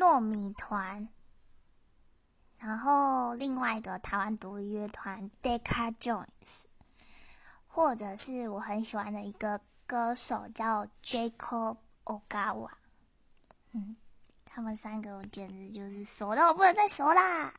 糯米团，然后另外一个台湾独立乐团 Deca Jones，或者是我很喜欢的一个歌手叫 Jacob Ogawa，嗯，他们三个我简直就是熟到我不能再熟啦。